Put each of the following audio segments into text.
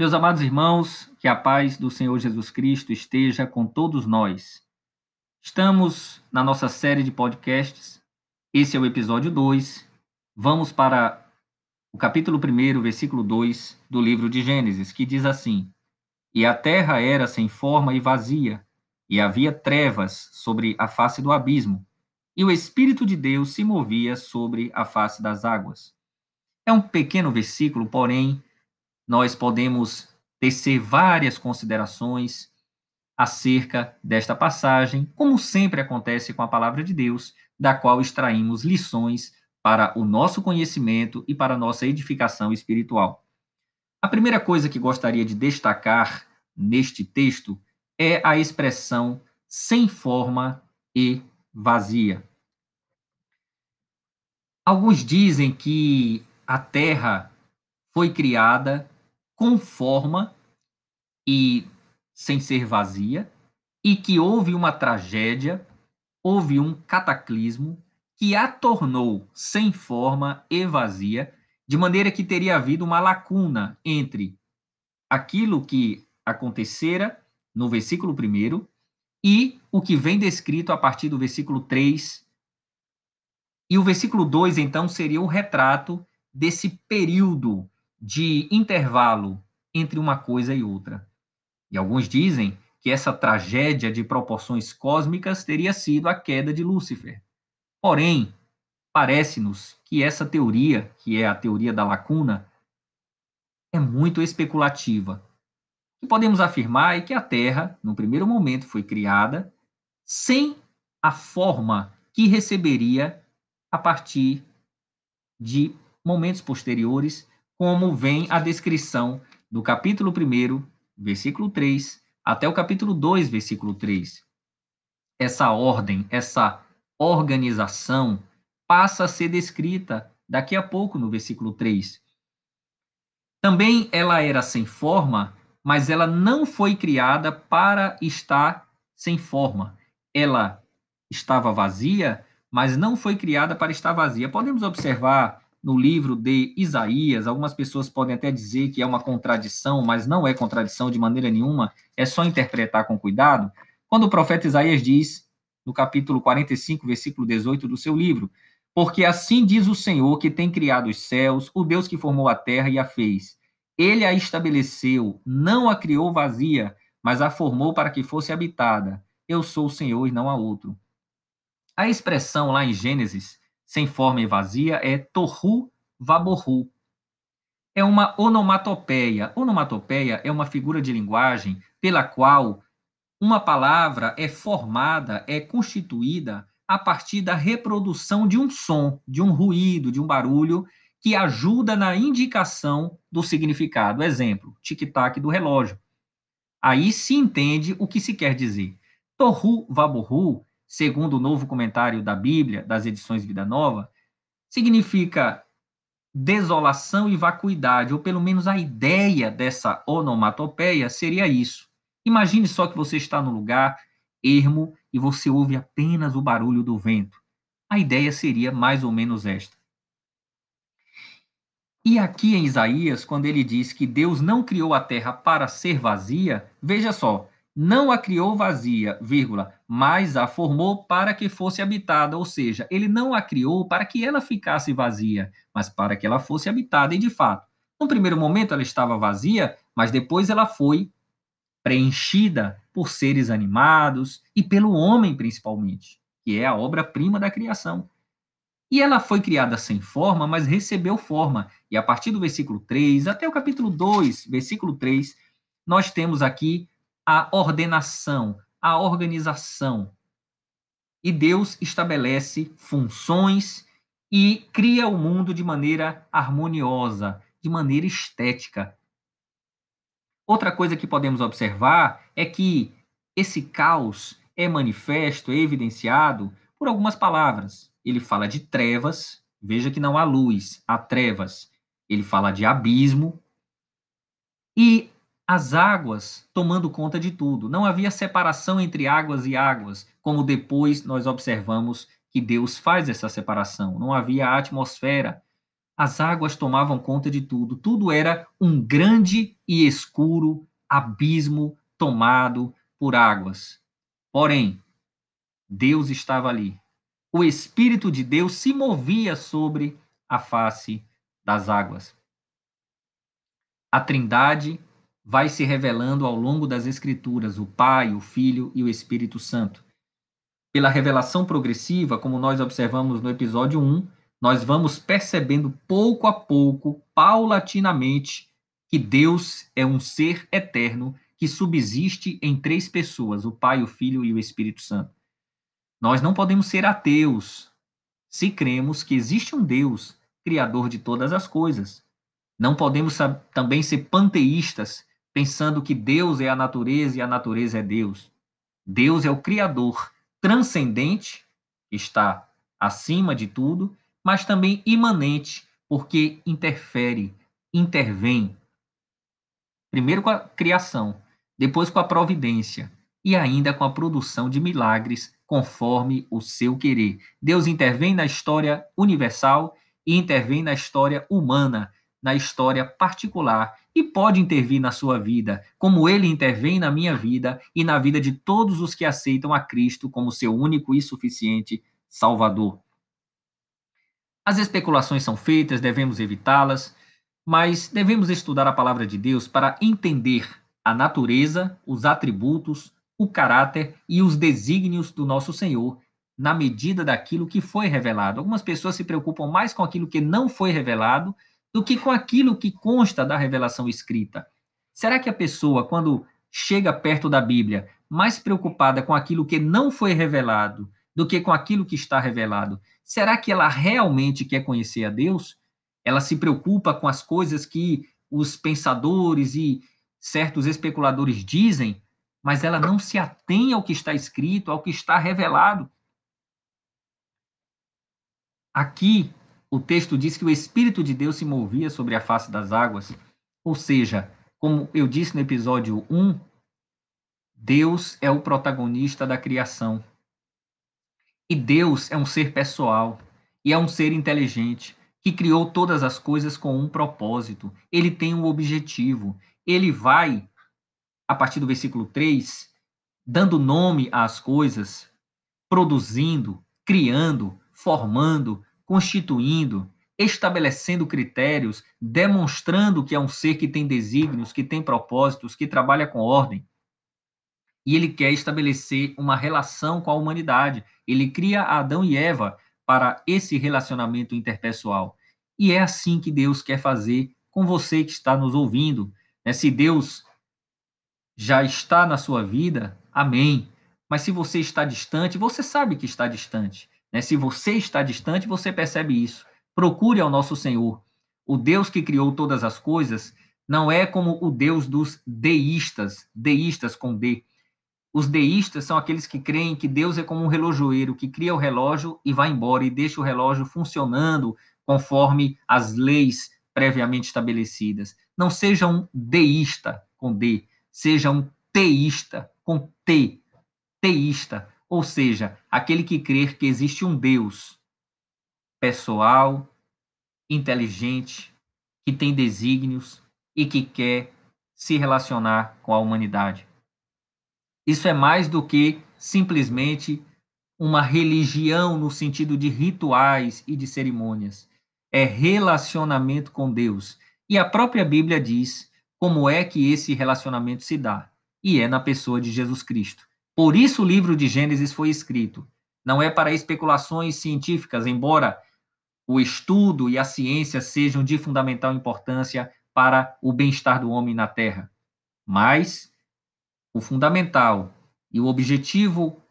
Meus amados irmãos, que a paz do Senhor Jesus Cristo esteja com todos nós. Estamos na nossa série de podcasts. Esse é o episódio 2. Vamos para o capítulo 1, versículo 2 do livro de Gênesis, que diz assim: E a terra era sem forma e vazia, e havia trevas sobre a face do abismo, e o Espírito de Deus se movia sobre a face das águas. É um pequeno versículo, porém nós podemos tecer várias considerações acerca desta passagem, como sempre acontece com a palavra de Deus, da qual extraímos lições para o nosso conhecimento e para a nossa edificação espiritual. A primeira coisa que gostaria de destacar neste texto é a expressão sem forma e vazia. Alguns dizem que a terra foi criada com forma e sem ser vazia, e que houve uma tragédia, houve um cataclismo que a tornou sem forma e vazia, de maneira que teria havido uma lacuna entre aquilo que acontecera no versículo 1 e o que vem descrito a partir do versículo 3. E o versículo 2, então, seria o retrato desse período de intervalo entre uma coisa e outra. E alguns dizem que essa tragédia de proporções cósmicas teria sido a queda de Lúcifer. Porém, parece-nos que essa teoria, que é a teoria da lacuna, é muito especulativa. O que podemos afirmar é que a Terra, no primeiro momento, foi criada sem a forma que receberia a partir de momentos posteriores como vem a descrição do capítulo 1, versículo 3, até o capítulo 2, versículo 3. Essa ordem, essa organização passa a ser descrita daqui a pouco no versículo 3. Também ela era sem forma, mas ela não foi criada para estar sem forma. Ela estava vazia, mas não foi criada para estar vazia. Podemos observar no livro de Isaías. Algumas pessoas podem até dizer que é uma contradição, mas não é contradição de maneira nenhuma, é só interpretar com cuidado. Quando o profeta Isaías diz, no capítulo 45, versículo 18 do seu livro: Porque assim diz o Senhor que tem criado os céus, o Deus que formou a terra e a fez. Ele a estabeleceu, não a criou vazia, mas a formou para que fosse habitada. Eu sou o Senhor e não há outro. A expressão lá em Gênesis sem forma e vazia é torru vaborru. É uma onomatopeia. Onomatopeia é uma figura de linguagem pela qual uma palavra é formada, é constituída a partir da reprodução de um som, de um ruído, de um barulho que ajuda na indicação do significado. Exemplo, tic-tac do relógio. Aí se entende o que se quer dizer. Torru vaborru segundo o novo comentário da Bíblia, das edições Vida Nova, significa desolação e vacuidade, ou pelo menos a ideia dessa onomatopeia seria isso. Imagine só que você está no lugar ermo e você ouve apenas o barulho do vento. A ideia seria mais ou menos esta. E aqui em Isaías, quando ele diz que Deus não criou a terra para ser vazia, veja só, não a criou vazia, vírgula, mas a formou para que fosse habitada, ou seja, ele não a criou para que ela ficasse vazia, mas para que ela fosse habitada e de fato. No primeiro momento ela estava vazia, mas depois ela foi preenchida por seres animados e pelo homem principalmente, que é a obra-prima da criação. E ela foi criada sem forma, mas recebeu forma. E a partir do versículo 3 até o capítulo 2, versículo 3, nós temos aqui a ordenação, a organização. E Deus estabelece funções e cria o mundo de maneira harmoniosa, de maneira estética. Outra coisa que podemos observar é que esse caos é manifesto, é evidenciado por algumas palavras. Ele fala de trevas, veja que não há luz, há trevas. Ele fala de abismo. E as águas tomando conta de tudo. Não havia separação entre águas e águas, como depois nós observamos que Deus faz essa separação. Não havia atmosfera. as águas tomavam conta de tudo, tudo era um grande e escuro abismo tomado por águas. Porém, Deus estava ali. O Espírito de Deus se movia sobre a face das águas. A Trindade vai se revelando ao longo das Escrituras, o Pai, o Filho e o Espírito Santo. Pela revelação progressiva, como nós observamos no episódio 1, nós vamos percebendo pouco a pouco, paulatinamente, que Deus é um ser eterno que subsiste em três pessoas: o Pai, o Filho e o Espírito Santo. Nós não podemos ser ateus se cremos que existe um Deus, criador de todas as coisas. Não podemos também ser panteístas, pensando que Deus é a natureza e a natureza é Deus. Deus é o criador transcendente, que está acima de tudo, mas também imanente, porque interfere, intervém. Primeiro com a criação, depois com a providência e ainda com a produção de milagres conforme o seu querer. Deus intervém na história universal e intervém na história humana, na história particular e pode intervir na sua vida, como ele intervém na minha vida e na vida de todos os que aceitam a Cristo como seu único e suficiente Salvador. As especulações são feitas, devemos evitá-las, mas devemos estudar a palavra de Deus para entender a natureza, os atributos, o caráter e os desígnios do nosso Senhor na medida daquilo que foi revelado. Algumas pessoas se preocupam mais com aquilo que não foi revelado do que com aquilo que consta da revelação escrita. Será que a pessoa, quando chega perto da Bíblia, mais preocupada com aquilo que não foi revelado do que com aquilo que está revelado, será que ela realmente quer conhecer a Deus? Ela se preocupa com as coisas que os pensadores e certos especuladores dizem, mas ela não se atém ao que está escrito, ao que está revelado. Aqui, o texto diz que o Espírito de Deus se movia sobre a face das águas, ou seja, como eu disse no episódio 1, Deus é o protagonista da criação. E Deus é um ser pessoal e é um ser inteligente que criou todas as coisas com um propósito. Ele tem um objetivo. Ele vai, a partir do versículo 3, dando nome às coisas, produzindo, criando, formando, constituindo, estabelecendo critérios, demonstrando que é um ser que tem desígnios, que tem propósitos, que trabalha com ordem. E ele quer estabelecer uma relação com a humanidade. Ele cria Adão e Eva para esse relacionamento interpessoal. E é assim que Deus quer fazer com você que está nos ouvindo. Né? Se Deus já está na sua vida, amém. Mas se você está distante, você sabe que está distante. Né? Se você está distante, você percebe isso. Procure ao nosso Senhor. O Deus que criou todas as coisas não é como o Deus dos deístas, deístas com D. Os deístas são aqueles que creem que Deus é como um relojoeiro que cria o relógio e vai embora e deixa o relógio funcionando conforme as leis previamente estabelecidas. Não seja um deísta com D, seja um teísta com T. Teísta, ou seja, aquele que crer que existe um Deus pessoal, inteligente, que tem desígnios e que quer se relacionar com a humanidade. Isso é mais do que simplesmente uma religião no sentido de rituais e de cerimônias. É relacionamento com Deus. E a própria Bíblia diz como é que esse relacionamento se dá. E é na pessoa de Jesus Cristo. Por isso o livro de Gênesis foi escrito. Não é para especulações científicas, embora o estudo e a ciência sejam de fundamental importância para o bem-estar do homem na Terra. Mas o fundamental e o objetivo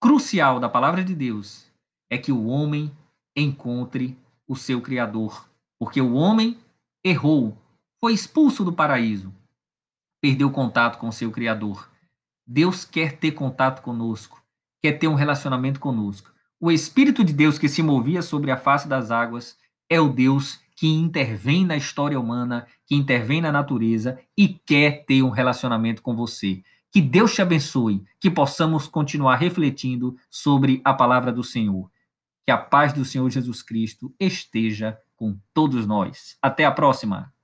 crucial da palavra de Deus é que o homem encontre o seu Criador. Porque o homem errou, foi expulso do paraíso, perdeu contato com o seu Criador. Deus quer ter contato conosco, quer ter um relacionamento conosco. O Espírito de Deus que se movia sobre a face das águas é o Deus que intervém na história humana, que intervém na natureza e quer ter um relacionamento com você. Que Deus te abençoe, que possamos continuar refletindo sobre a palavra do Senhor. Que a paz do Senhor Jesus Cristo esteja com todos nós. Até a próxima!